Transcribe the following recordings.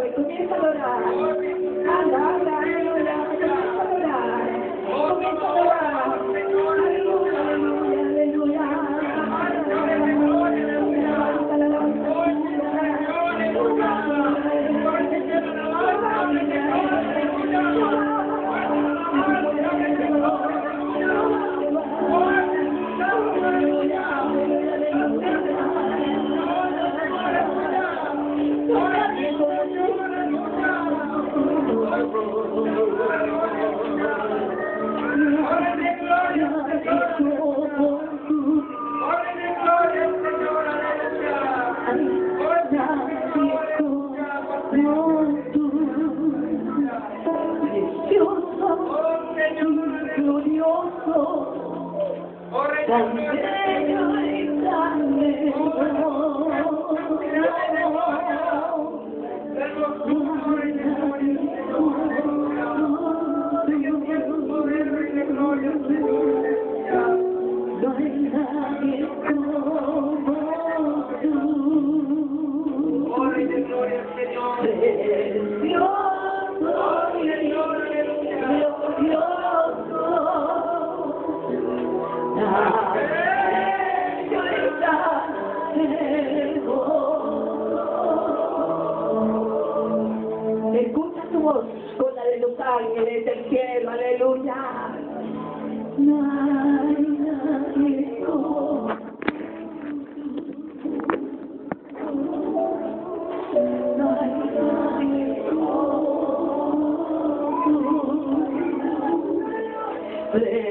Jesús, precioso Thank you. Jesús.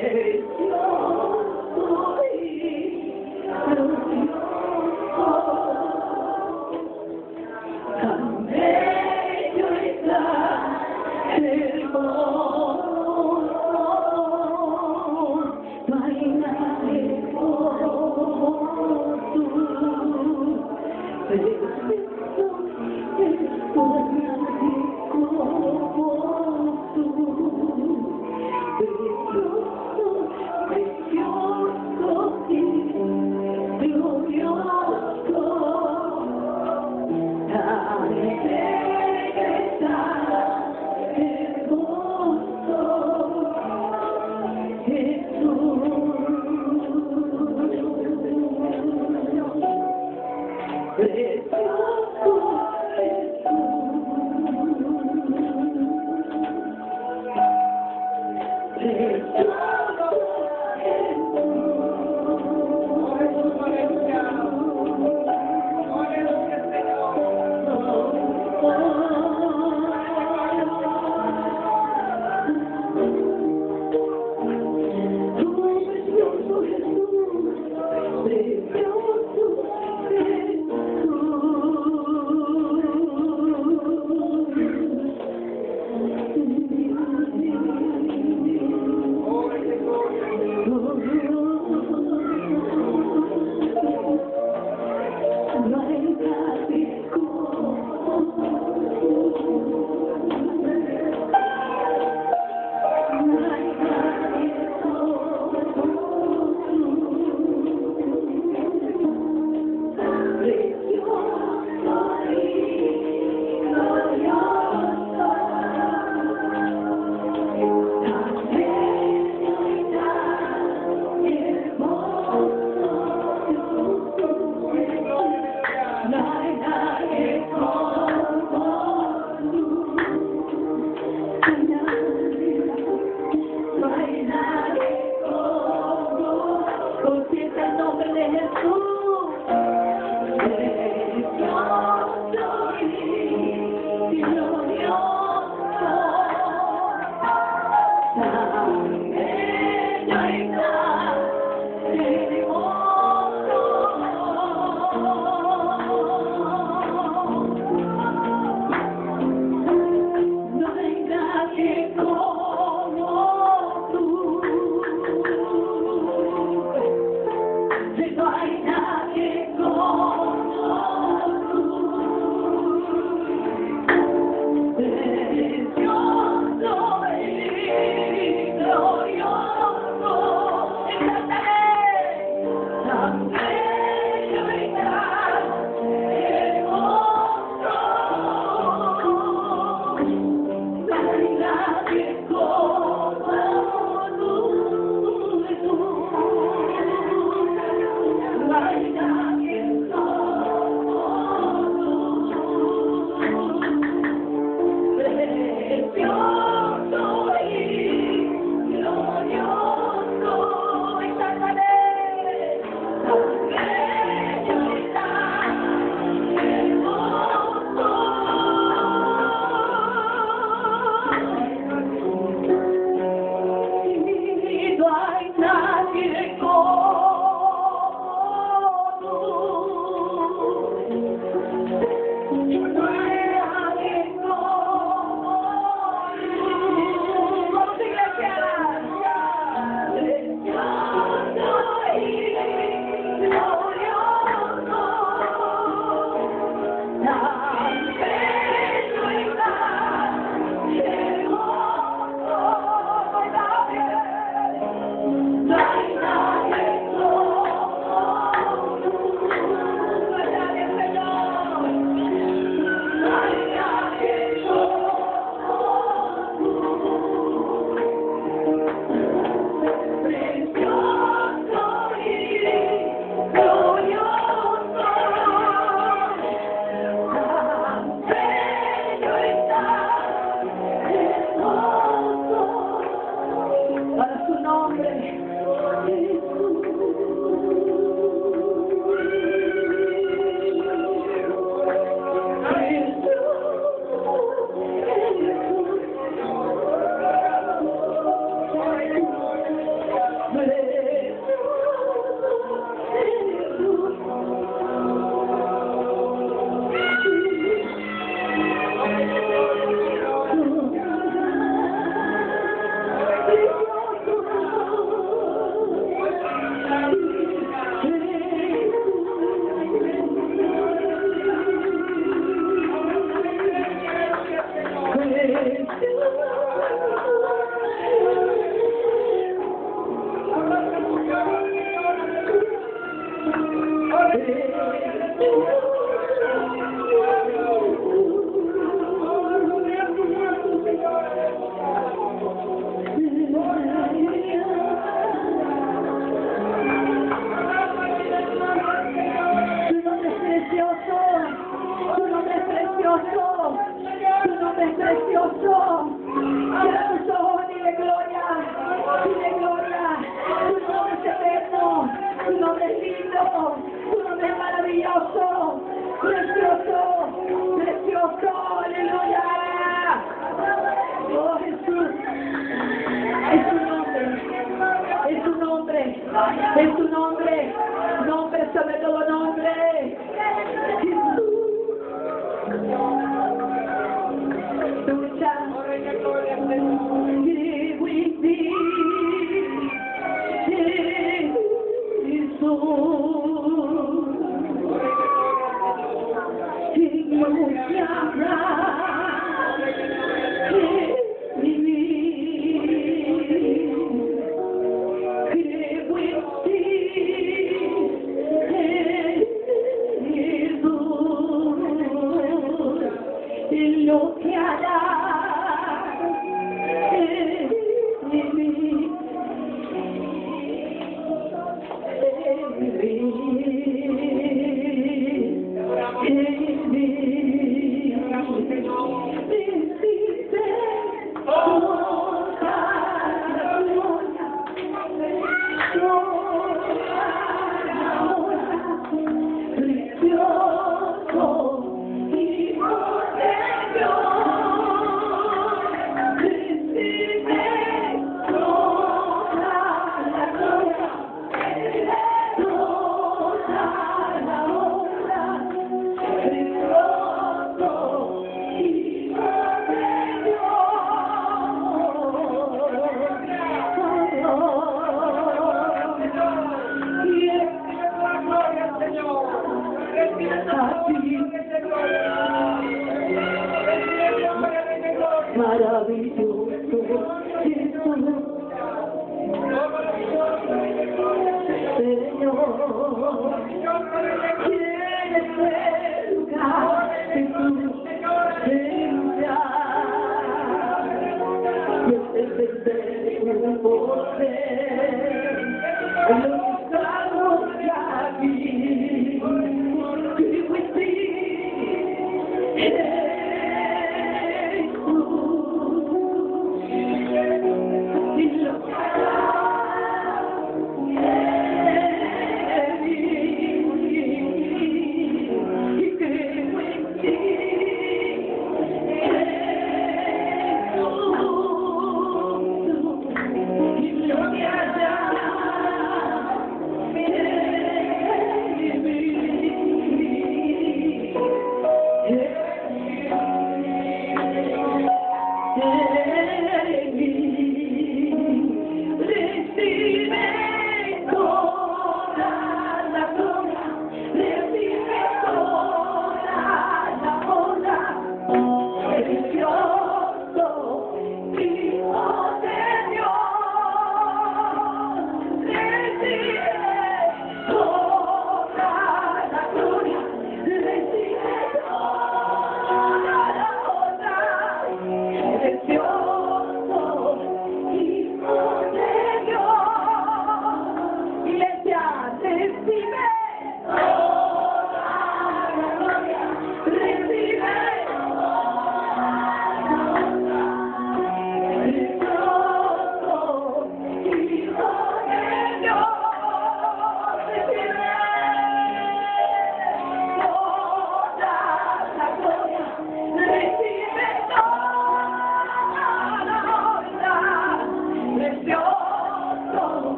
Tu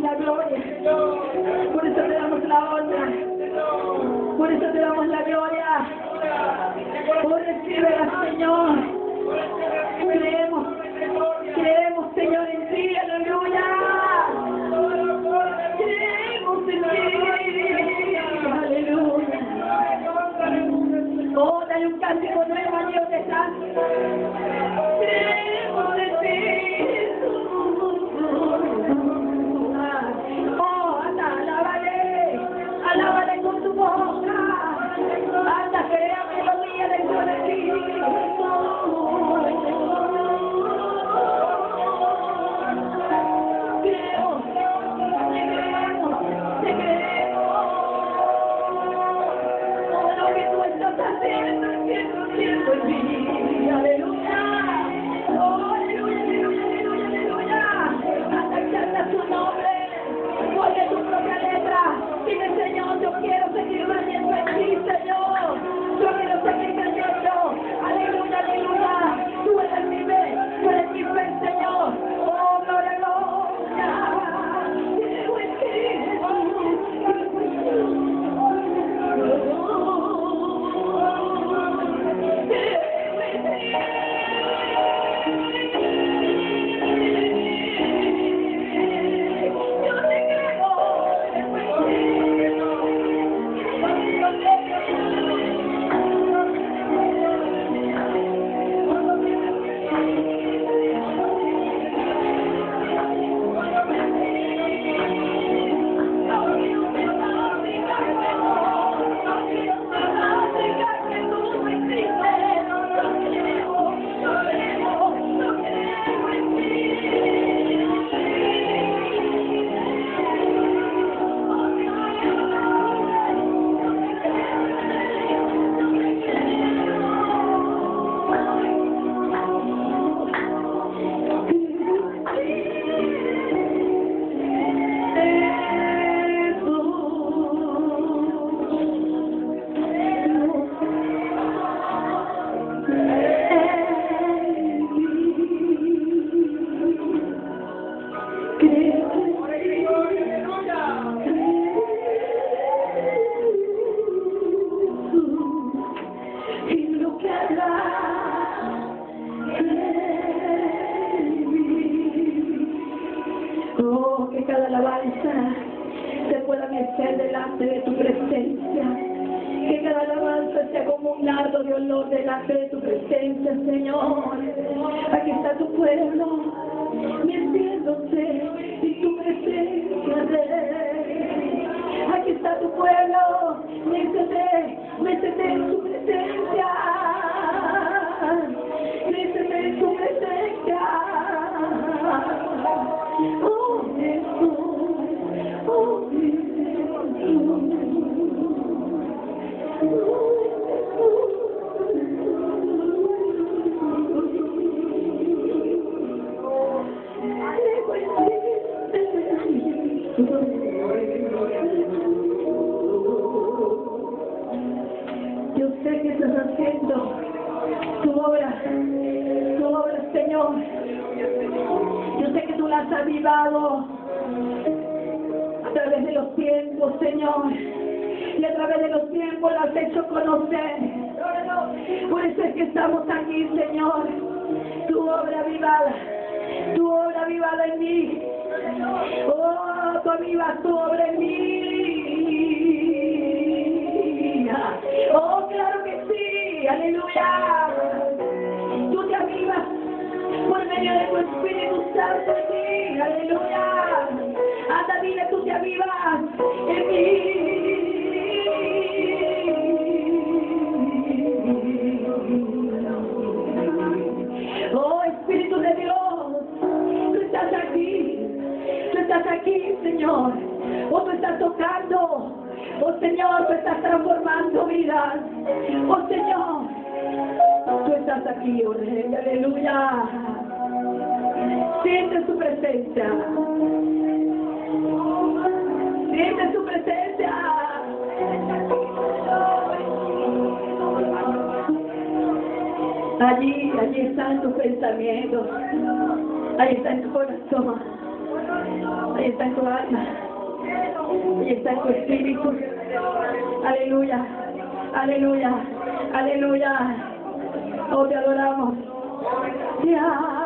la gloria. Por eso te damos la honra. Por eso te damos la gloria. por Oh, recíbela, Señor. Creemos, creemos, Señor, en ti. Aleluya. Creemos en ti. Aleluya. Oh, dale un cántico nuevo a Dios de santo. Los tiempos, Señor. Y a través de los tiempos la has hecho conocer. Por eso es que estamos aquí, Señor. Tu obra avivada, tu obra avivada en mí. Oh, tú avivas tu obra en mí. Oh, claro que sí. Aleluya. Tú te avivas por medio de tu Espíritu Santo en mí. Aleluya. Anda, dile, tú te avivas en mí. Oh, Espíritu de Dios, tú estás aquí. Tú estás aquí, Señor. Oh, tú estás tocando. Oh, Señor, tú estás transformando vidas. Oh, Señor, tú estás aquí, oh Rey. Aleluya. Siente su presencia. Siente su presencia. Allí, allí están tus pensamientos. Ahí está en tu corazón. Ahí está en tu alma. Ahí está en tu espíritu. Aleluya. Aleluya. Aleluya. Oh, te adoramos. Te adoramos.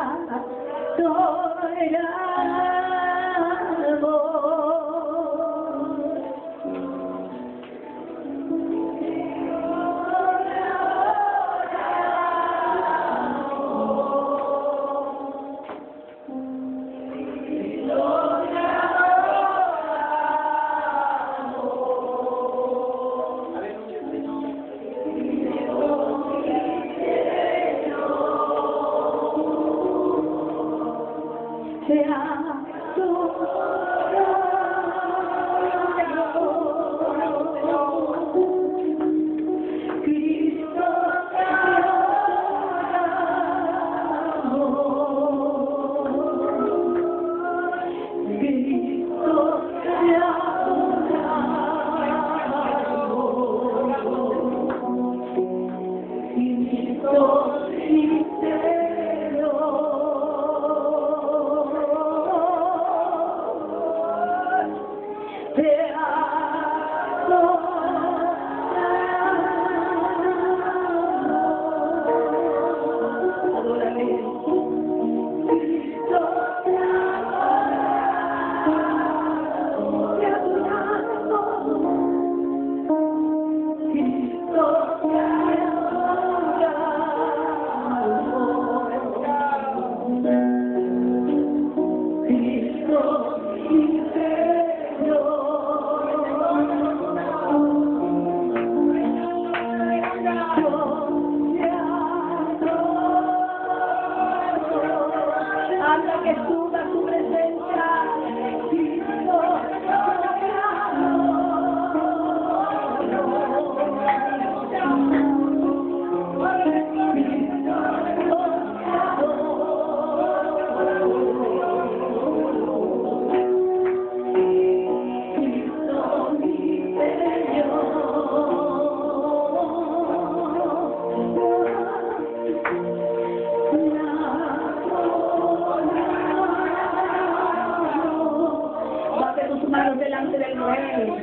delante del nuevo.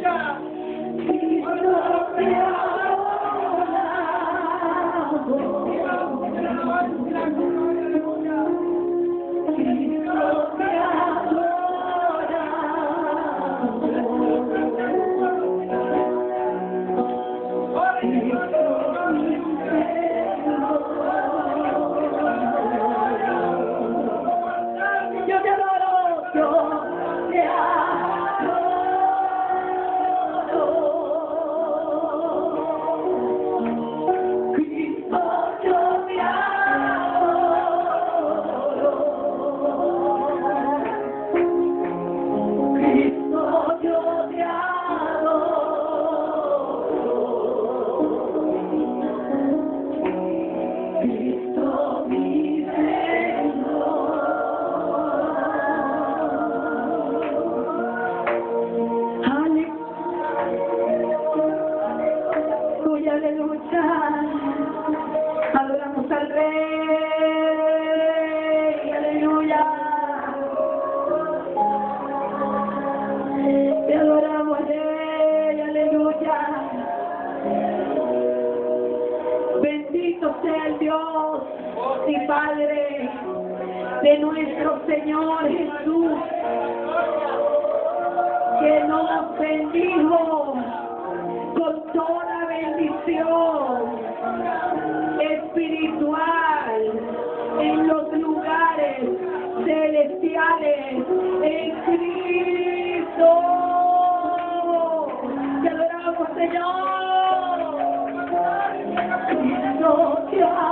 Lord, till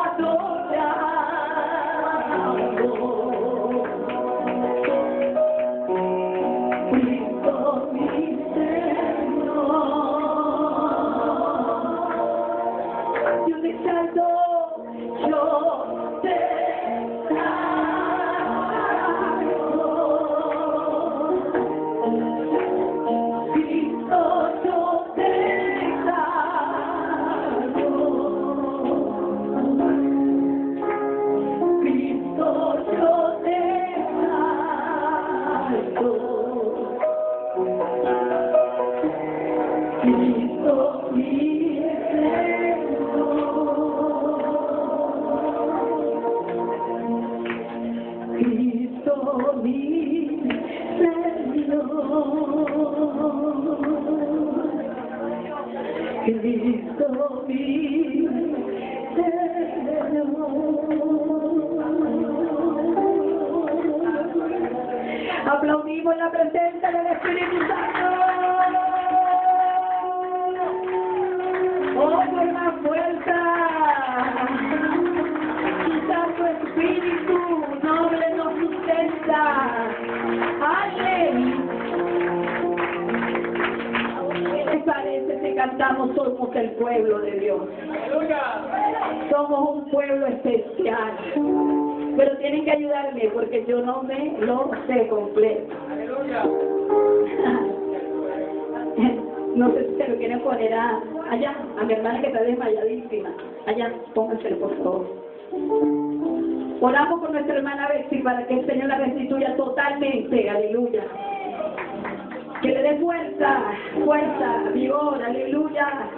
Fuerza, fuerza, vigor, aleluya,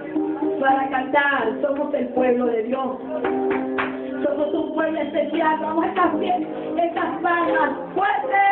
para cantar. Somos el pueblo de Dios. Somos un pueblo especial. Vamos a estas, estas palmas fuertes.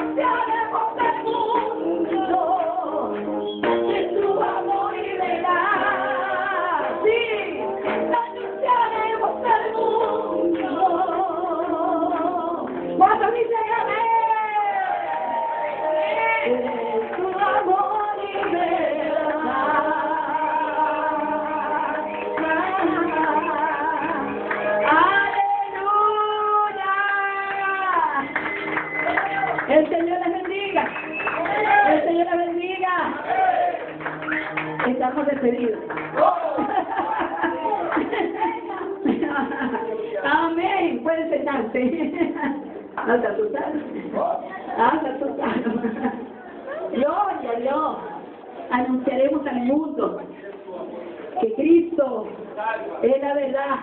Y anunciaremos Amén. Pueden sentarse. Hasta asustaron. Hasta asustaron. Gloria a Dios. Anunciaremos al mundo que Cristo es la verdad.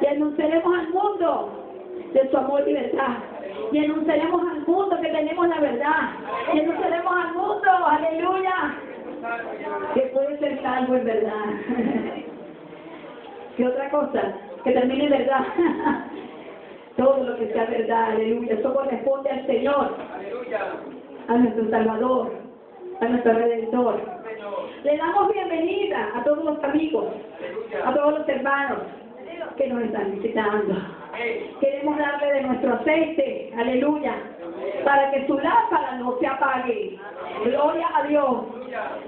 Y anunciaremos al mundo de su amor y verdad. Y anunciaremos al mundo que tenemos la verdad. Y anunciaremos al mundo, aleluya, que puede ser salvo en verdad. ¿Qué otra cosa? Que termine en verdad. Todo lo que sea verdad, aleluya. Eso corresponde al Señor, a nuestro Salvador, a nuestro Redentor. Le damos bienvenida a todos los amigos, a todos los hermanos que nos están visitando. Queremos darle de nuestro aceite, aleluya, para que su lámpara no se apague. Gloria a Dios.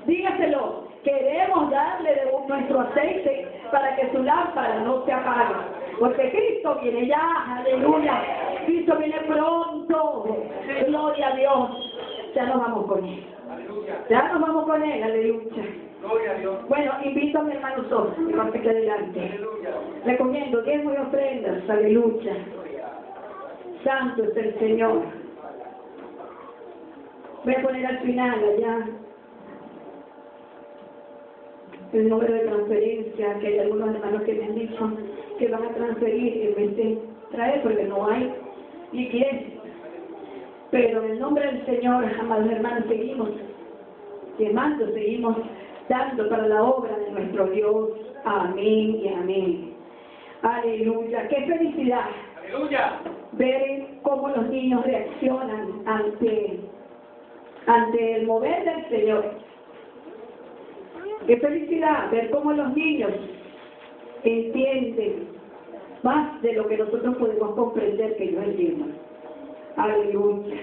Dígaselo, queremos darle de nuestro aceite para que su lámpara no se apague. Porque Cristo viene ya, aleluya. Cristo viene pronto. Gloria a Dios. Ya nos vamos con él. Ya nos vamos con él, aleluya. Bueno, invito a mi hermano Sol, que pase aquí adelante. Recomiendo diezmos y ofrendas, aleluya. Santo es el Señor. Voy a poner al final allá el número de transferencia, que hay algunos hermanos que me han dicho que van a transferir en vez de traer, porque no hay liquidez. Pero en el nombre del Señor, amados hermanos, seguimos quemando, seguimos dando para la obra de nuestro Dios. Amén y amén. Aleluya. Qué felicidad ver cómo los niños reaccionan ante, ante el mover del Señor. Qué felicidad ver cómo los niños entienden más de lo que nosotros podemos comprender que ellos entiendan. Aleluya.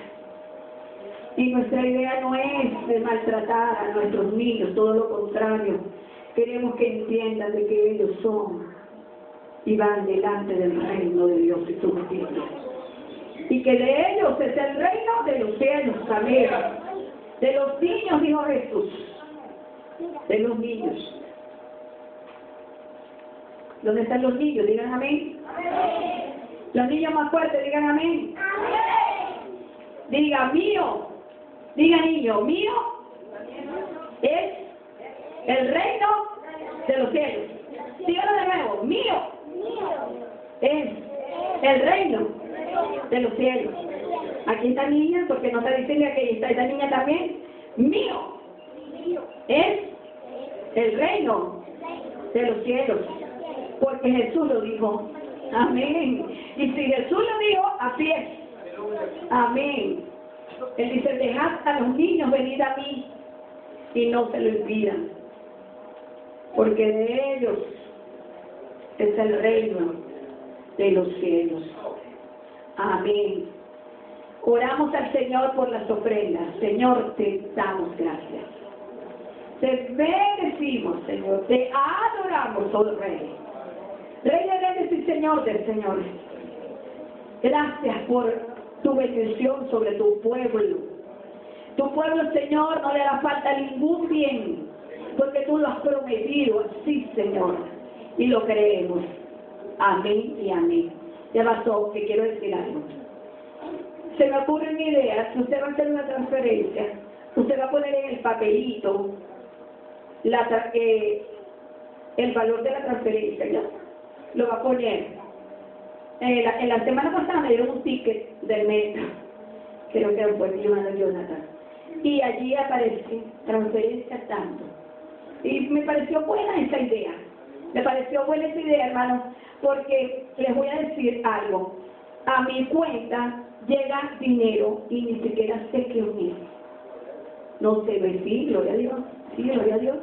Y nuestra idea no es de maltratar a nuestros niños, todo lo contrario. Queremos que entiendan de que ellos son y van delante del reino de Dios y su justicia. Y que de ellos es el reino de los cielos, amén. De los niños, dijo Jesús. De los niños. ¿Dónde están los niños? Digan amén. Los niños más fuertes, digan amén. Diga mío. Diga niño, mío es el reino de los cielos. Dígalo de nuevo, mío es el reino de los cielos. Aquí está niña, porque no está diciendo que está esta niña también. Mío es el reino de los cielos. Porque Jesús lo dijo. Amén. Y si Jesús lo dijo, así es. Amén. Él dice, dejad a los niños venir a mí y no se lo impidan. Porque de ellos es el reino de los cielos. Amén. Oramos al Señor por las ofrendas. Señor, te damos gracias. Te bendecimos, Señor. Te adoramos, oh Rey. Rey de Reyes y Señor del Señor. Gracias por tu bendición sobre tu pueblo. Tu pueblo, Señor, no le hará falta ningún bien, porque tú lo has prometido así, Señor. Y lo creemos. Amén y amén. Ya pasó, que quiero decir algo. Se me ocurre una idea, si usted va a hacer una transferencia, usted va a poner en el papelito la, eh, el valor de la transferencia, ¿ya? Lo va a poner. En la, en la semana pasada me dieron un ticket del Meta, creo que fue Jonathan, y allí aparece transferencia tanto. Y me pareció buena esa idea, me pareció buena esa idea, hermano, porque les voy a decir algo. A mi cuenta llega dinero y ni siquiera sé qué unir. No sé, sí, gloria a Dios, sí, gloria a Dios.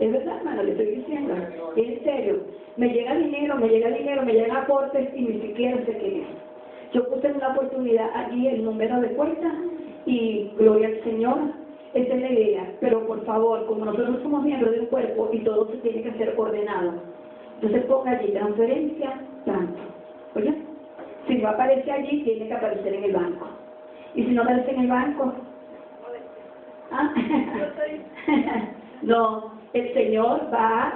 Es verdad, hermano, le estoy diciendo. En serio, me llega dinero, me llega dinero, me llegan aportes y ni siquiera sé qué es. Yo puse una oportunidad allí el número de cuenta y gloria al Señor, esa es la idea. Pero por favor, como nosotros somos miembros de un cuerpo y todo se tiene que ser ordenado, entonces ponga allí transferencia, tanto. Oye, si no aparece allí, tiene que aparecer en el banco. Y si no aparece en el banco, ¿ah? no, el Señor va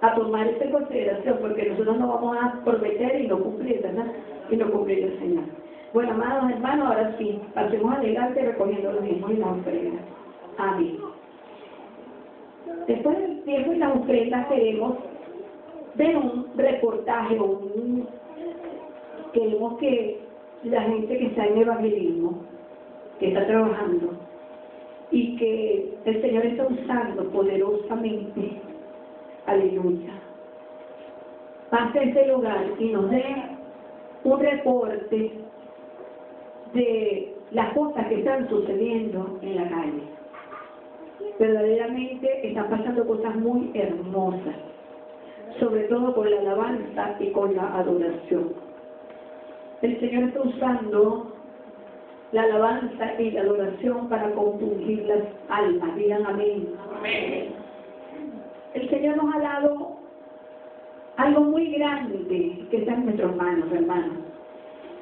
a tomar esta consideración, porque nosotros no vamos a prometer y no cumplir, ¿verdad? Y no cumplir el Señor. Bueno, amados hermanos, ahora sí, pasemos adelante recogiendo los mismos y las ofrendas. Amén. Después del tiempo y las ofrendas queremos ver un reportaje o un... Queremos que la gente que está en evangelismo, que está trabajando, y que el Señor está usando poderosamente. Aleluya. Pase a este lugar y nos dé un reporte de las cosas que están sucediendo en la calle. Verdaderamente están pasando cosas muy hermosas, sobre todo con la alabanza y con la adoración. El Señor está usando la alabanza y la adoración para compungir las almas. Digan amén. El Señor nos ha dado algo muy grande que está en nuestras manos, hermanos.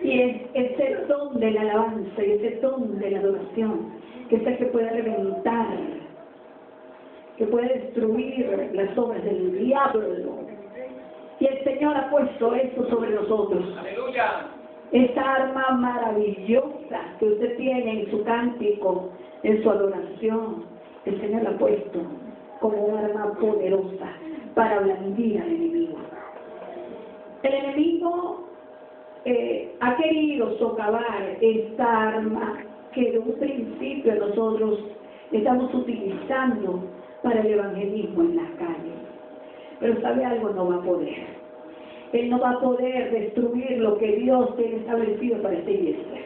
Y es ese don de la alabanza y ese don de la adoración, que es el que puede reventar, que puede destruir las obras del diablo. Y el Señor ha puesto eso sobre nosotros. Aleluya esa arma maravillosa que usted tiene en su cántico, en su adoración, el Señor la ha puesto como un arma poderosa para blandir al enemigo. El enemigo eh, ha querido socavar esta arma que de un principio nosotros estamos utilizando para el evangelismo en las calles. Pero sabe algo, no va a poder. Él no va a poder destruir lo que Dios tiene establecido para esta iglesia.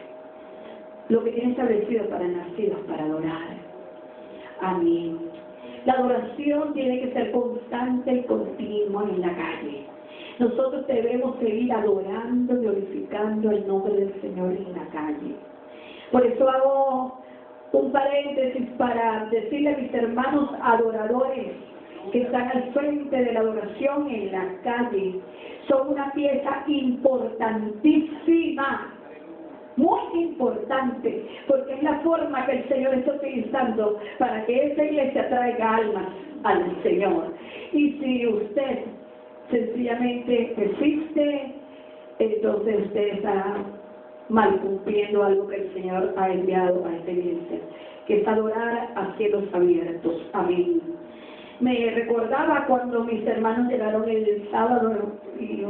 Lo que tiene establecido para nacidos, para adorar. Amén. La adoración tiene que ser constante y continua en la calle. Nosotros debemos seguir adorando, glorificando el nombre del Señor en la calle. Por eso hago un paréntesis para decirle a mis hermanos adoradores que están al frente de la adoración en la calle, son una pieza importantísima, muy importante, porque es la forma que el Señor está utilizando para que esa iglesia traiga almas al Señor. Y si usted sencillamente existe, entonces usted está mal cumpliendo algo que el Señor ha enviado a esta iglesia, que es adorar a cielos abiertos. Amén me recordaba cuando mis hermanos llegaron el sábado y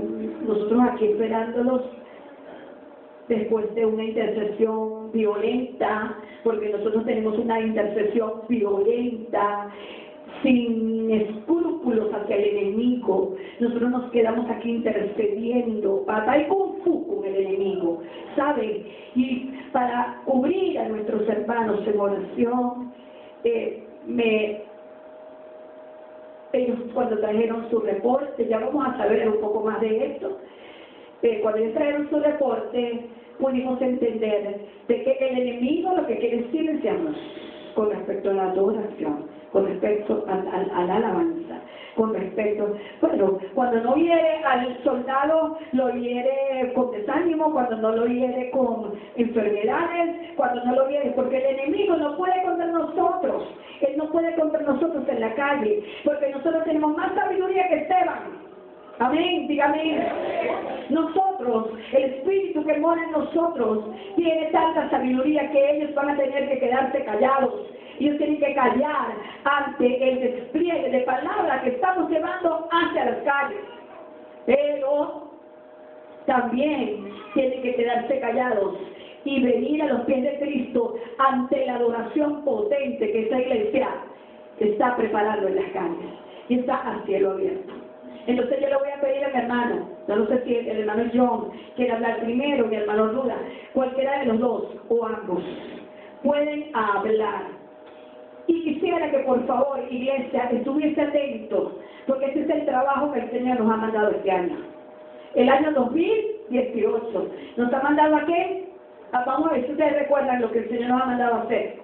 nosotros aquí esperándolos después de una intercesión violenta, porque nosotros tenemos una intercesión violenta, sin escrúpulos hacia el enemigo. Nosotros nos quedamos aquí intercediendo, batalla con fu con el enemigo, ¿sabe? Y para cubrir a nuestros hermanos en oración, eh, me ellos cuando trajeron su reporte, ya vamos a saber un poco más de esto, eh, cuando ellos trajeron su reporte, pudimos entender de que el enemigo lo que quiere es silenciarnos con respecto a la adoración, con respecto a, la alabanza, con respecto, bueno, cuando no hiere al soldado, lo hiere con desánimo, cuando no lo hiere con enfermedades, cuando no lo hiere, porque el enemigo no puede contra nosotros, él no puede contra nosotros en la calle, porque nosotros tenemos más sabiduría que Esteban. Amén, dígame. Nosotros, el Espíritu que mora en nosotros, tiene tanta sabiduría que ellos van a tener que quedarse callados. Ellos tienen que callar ante el despliegue de palabras que estamos llevando hacia las calles. Pero también tienen que quedarse callados y venir a los pies de Cristo ante la adoración potente que esa iglesia está preparando en las calles y está al cielo abierto. Entonces yo le voy a pedir a mi hermano, yo no sé si el, hermano John quiere hablar primero, mi hermano Ruda, cualquiera de los dos o ambos pueden hablar. Y quisiera que por favor, iglesia, estuviese atento, porque ese es el trabajo que el Señor nos ha mandado este año. El año 2018. ¿Nos ha mandado a qué? Ah, vamos a ver si ustedes recuerdan lo que el Señor nos ha mandado a hacer.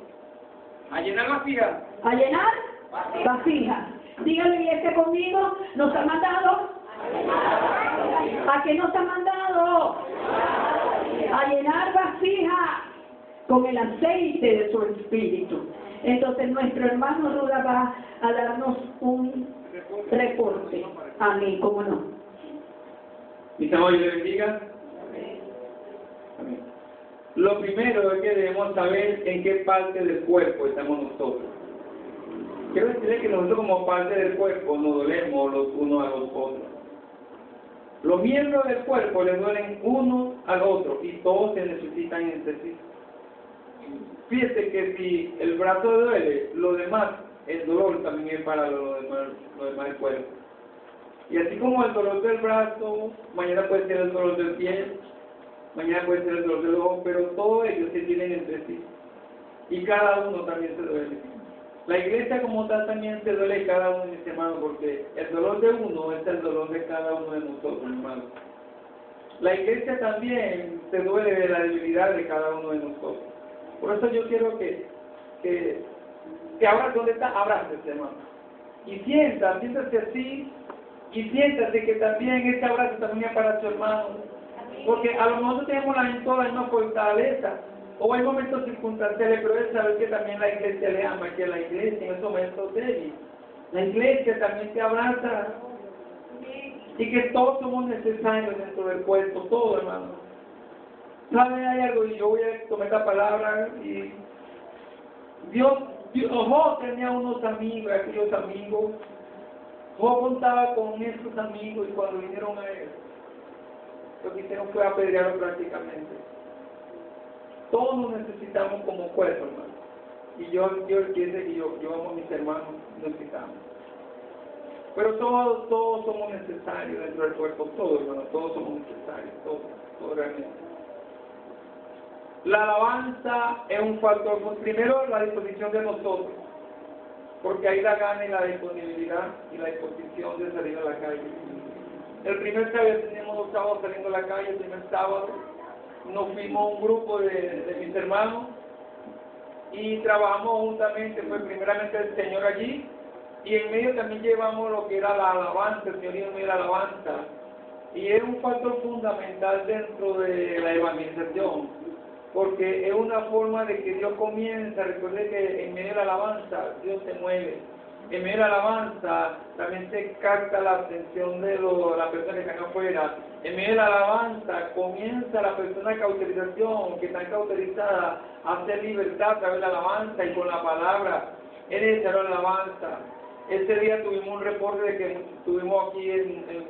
A llenar vasijas. ¿A llenar? Vasijas. Dígale iglesia conmigo, nos ha mandado. ¿A qué nos ha mandado? A llenar vasija con el aceite de su espíritu. Entonces nuestro hermano Ruda va a darnos un reporte. Amén, ¿cómo no? Mis amores, le bendiga. Lo primero es que debemos saber en qué parte del cuerpo estamos nosotros. Quiero decirle que nosotros como parte del cuerpo nos dolemos los unos a los otros. Los miembros del cuerpo le duelen uno al otro y todos se necesitan entre sí. Fíjese que si el brazo duele, lo demás, el dolor también es para lo demás, lo demás del cuerpo. Y así como el dolor del brazo, mañana puede ser el dolor del pie, mañana puede ser el dolor del ojo, pero todos ellos se tienen entre sí. Y cada uno también se duele. La iglesia como tal también se duele cada uno de mis hermanos, porque el dolor de uno es el dolor de cada uno de nosotros, hermanos. La iglesia también se duele de la debilidad de cada uno de nosotros. Por eso yo quiero que, que, que ahora donde está, abrácese, hermano. Y sienta, siéntase así, y siéntase que también este abrazo también es para su hermano. Porque a lo mejor tenemos la, toda la misma fortaleza, o hay momentos circunstanciales, pero es saber que también la iglesia le ama, que la iglesia en esos momentos débiles, la iglesia también te abraza y que todos somos necesarios dentro del cuerpo, todo hermano. ¿Sabe? Hay algo y yo voy a tomar esta palabra y Dios, Dios tenía unos amigos, aquellos amigos, Job contaba con esos amigos y cuando vinieron a él, lo que hicieron fue apedrearlo prácticamente. Todos nos necesitamos como cuerpo, hermano. Y yo, yo entiendo que yo, yo amo a mis hermanos, necesitamos. Pero todos, todos somos necesarios dentro del cuerpo, todos, hermano, todos somos necesarios, todos, todos realmente. La alabanza es un factor, primero la disposición de nosotros, porque ahí la gana y la disponibilidad y la disposición de salir a la calle. El primer sábado tenemos dos sábados saliendo a la calle, el primer sábado nos fuimos un grupo de, mis hermanos y trabajamos juntamente, fue primeramente el Señor allí, y en medio también llevamos lo que era la alabanza, el Señor en la alabanza, y es un factor fundamental dentro de la evangelización, porque es una forma de que Dios comienza, recuerde que en medio de la alabanza Dios se mueve, en medio de la alabanza también se capta la atención de las personas que están afuera. En medio de la alabanza comienza la persona de cauterización, que está cauterizada, a hacer libertad a través de la alabanza y con la palabra. Es la alabanza. Ese día tuvimos un reporte de que estuvimos aquí en, en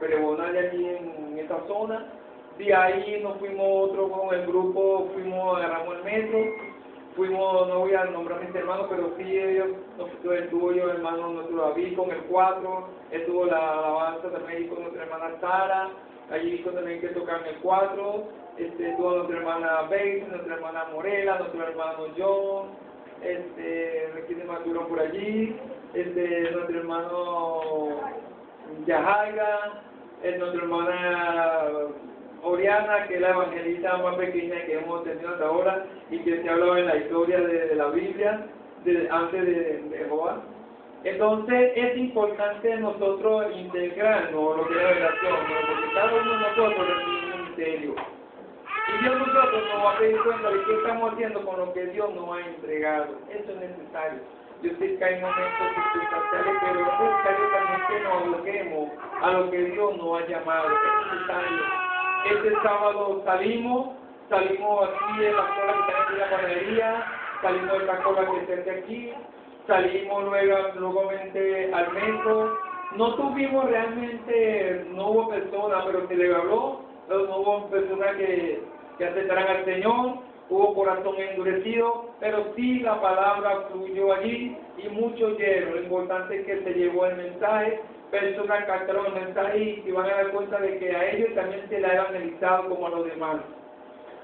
Perebonal, aquí en, esta zona. De ahí nos fuimos otro con el grupo, fuimos, agarramos el metro fuimos, no voy a nombrar a mis hermanos, pero sí ellos, estuvo yo, hermano nuestro David con el 4, estuvo la alabanza también con nuestra hermana Sara, allí hizo también que tocar el 4, este, estuvo nuestra hermana Bates, nuestra hermana Morela, nuestro hermano John, este, ¿quién más por allí? Este, nuestro hermano Yahaira, nuestra hermana Oriana, que es la evangelista más pequeña que hemos tenido hasta ahora y que se hablaba en la historia de, la Biblia. de, antes de, de. Entonces es importante nosotros integrarnos lo que es la relación, porque cada uno de nosotros recibe un misterio. Y Dios nosotros nos va a pedir cuenta de qué estamos haciendo con lo que Dios nos ha entregado. Eso es necesario. Yo sé que hay momentos circunstanciales, pero es necesario también que nos aloquemos a lo que Dios nos ha llamado. Es necesario. Este sábado salimos, salimos aquí de la escuela que está en la panadería, salimos de la cola que está aquí, salimos luego, nuevamente al metro. No tuvimos realmente, no hubo personas, pero se le habló, no hubo personas que, que aceptaran al Señor, hubo corazón endurecido, pero sí la palabra fluyó allí y mucho oyeron. Lo importante es que se llevó el mensaje, personas captaron el mensaje y van a dar cuenta de que a ellos también se le ha evangelizado como a los demás.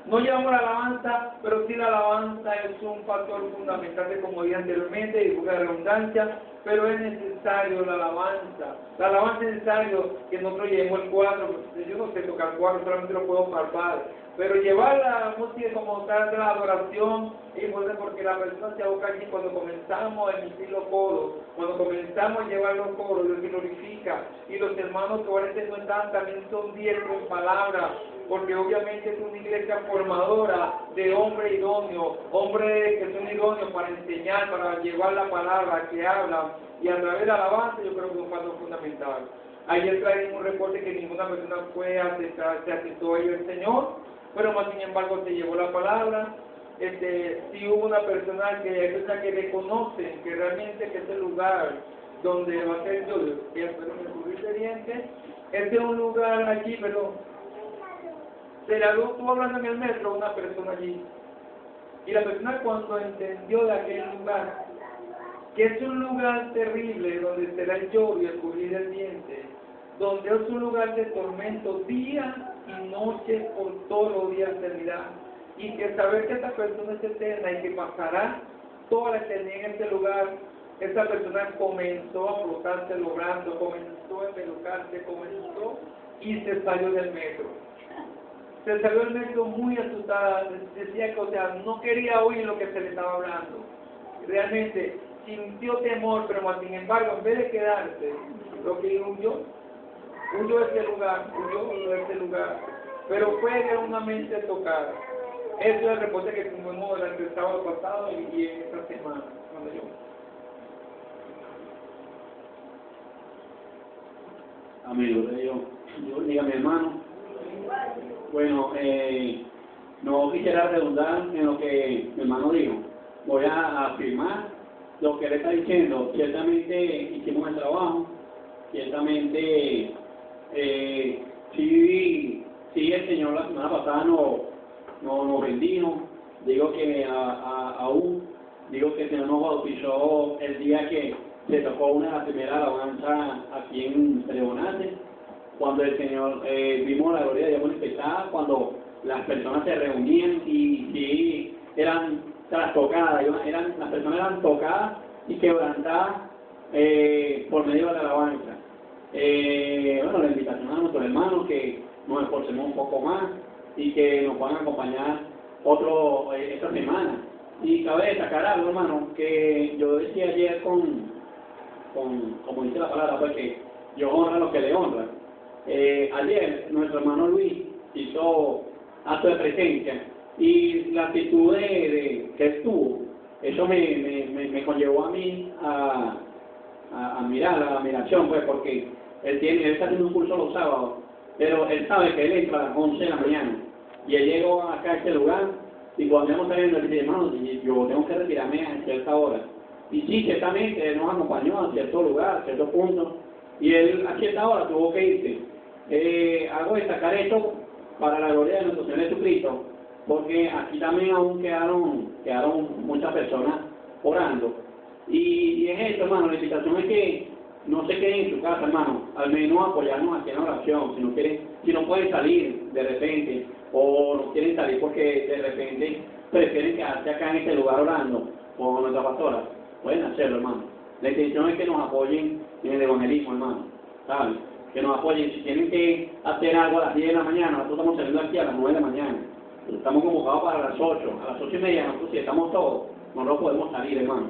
No llevamos la alabanza, pero sí la alabanza es un factor fundamental de como dije anteriormente y de redundancia, pero es necesario la alabanza. La alabanza es necesario que nosotros llevemos el cuadro, yo no sé tocar cuadro, solamente lo puedo palpar, pero llevar la música como tal de la adoración importante porque la persona se aboca aquí cuando comenzamos a emitir los coros, cuando comenzamos a llevar los coros, se glorifica. Y los hermanos que ahora no están también son diestros en palabras, porque obviamente es una iglesia formadora de hombres idóneos, hombres que son idóneos para enseñar, para llevar la palabra, que hablan, y a través de la alabanza yo creo que es un paso fundamental. Ayer traí un reporte que ninguna persona fue aceptar, se aceptó a el Señor, pero más sin embargo se llevó la palabra. Este, si hubo una persona que que reconocen que realmente que ese lugar donde va a ser yo, que es el dientes, este es un lugar allí, pero se la estuvo hablando en el metro una persona allí. Y la persona cuando entendió de aquel lugar, que es un lugar terrible donde será el lloro y el cubrir el diente, donde es un lugar de tormento día y noche por todos los días de eternidad. Y que saber que esta persona es eterna y que pasará toda la eternidad en este lugar, esa persona comenzó a flotarse logrando, comenzó a pelucarse, comenzó y se salió del metro. Se salió del metro muy asustada, decía que, o sea, no quería oír lo que se le estaba hablando. Realmente sintió temor, pero sin embargo, en vez de quedarse, lo que huyó, huyó de este lugar, huyó de este lugar, pero fue de una mente tocada. Eso es el reporte que tuvimos durante el sábado pasado y, esta semana, cuando yo. Amigo, yo, yo diga mi hermano. Bueno, eh, no quisiera redundar en lo que mi hermano dijo. Voy a afirmar lo que él está diciendo. Ciertamente hicimos el trabajo, ciertamente eh, sí, sí el Señor la semana pasada nos no, bendijo. Digo que aún, digo que el Señor nos bautizó el día que se tocó una de las primeras alabanzas aquí en Tribunales, cuando el Señor, eh, vimos la gloria de Dios manifestada, cuando las personas se reunían y, y eran trastocadas, eran, las personas eran tocadas y quebrantadas eh, por medio de la alabanza. Eh, bueno, la invitación a nuestros hermanos que nos esforcemos un poco más y que nos puedan acompañar otro eh, esta semana. Y cabe destacar algo, hermano, que yo decía ayer con, con como dice la palabra, pues que yo honro a los que le honran. Eh, ayer nuestro hermano Luis hizo acto de presencia y la actitud de, de que estuvo, eso me, me, me, conllevó a mí a, a, mirar, a la admiración, pues porque él, tiene, él está haciendo un curso los sábados, pero él sabe que él entra a las 11 de la mañana y él llegó acá a este lugar y cuando íbamos saliendo él dice, hermano, yo tengo que retirarme a cierta hora. Y sí, ciertamente él nos acompañó a cierto lugar, a cierto punto, y él a cierta hora tuvo que irse. Eh, hago destacar esto para la gloria de nuestro Señor Jesucristo, porque aquí también aún quedaron, quedaron muchas personas orando. Y, y es esto, hermano, la invitación es que no se queden en su casa, hermano, al menos apoyarnos aquí en la oración, si no quieren, si no pueden salir de repente, o no quieren salir porque de repente prefieren quedarse acá en este lugar orando con nuestra pastora, pueden hacerlo, hermano. La intención es que nos apoyen en el evangelismo, hermano, ¿saben? Que nos apoyen. Si tienen que hacer algo a las 10 de la mañana, nosotros estamos saliendo aquí a las 9 de la mañana. Estamos convocados para las 8. A las 8 y media, nosotros si estamos todos, no lo podemos salir, hermano.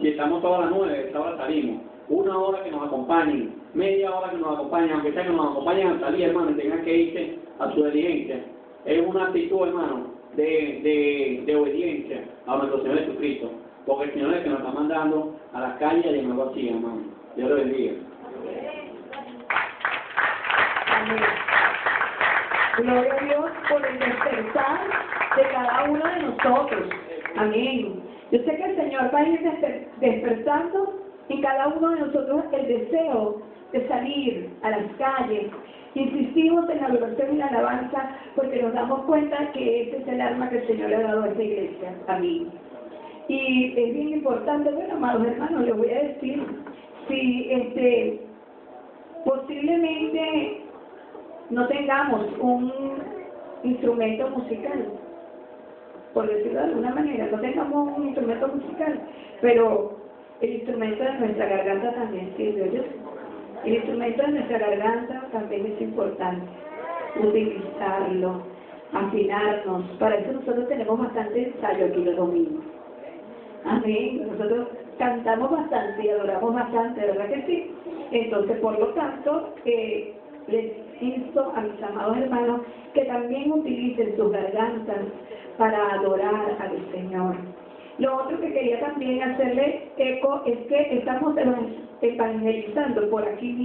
Si estamos todas las nueve, esta hora salimos. Una hora que nos acompañen, media hora que nos acompañen, aunque sea que nos acompañen a salir, hermano, y tengan que irse a su diligencia. Es una actitud, hermano, de, de, de obediencia a nuestro Señor Jesucristo. Porque el Señor es el que nos está mandando a las calles de nuevo así, hermano. Dios lo bendiga. Amén. Gloria a Dios por el despertar de cada uno de nosotros. Amén. Yo sé que el Señor va a ir desper- despertando en cada uno de nosotros el deseo de salir a las calles. Insistimos en la adoración y la alabanza porque nos damos cuenta que ese es el arma que el Señor le ha dado a esta iglesia. Amén. Y es bien importante, bueno, amados hermanos, les voy a decir, si este, posiblemente no tengamos un instrumento musical, por decirlo de alguna manera, no tengamos un instrumento musical, pero el instrumento de nuestra garganta también sirve, ¿oyes? El instrumento de nuestra garganta también es importante, utilizarlo, afinarnos, para eso nosotros tenemos bastante ensayo aquí los domingos. Amén. Nosotros cantamos bastante y adoramos bastante, ¿verdad que sí? Entonces, por lo tanto, eh, les insto a mis amados hermanos que también utilicen sus gargantas para adorar al Señor. Lo otro que quería también hacerle eco es que estamos evangelizando por aquí mismo.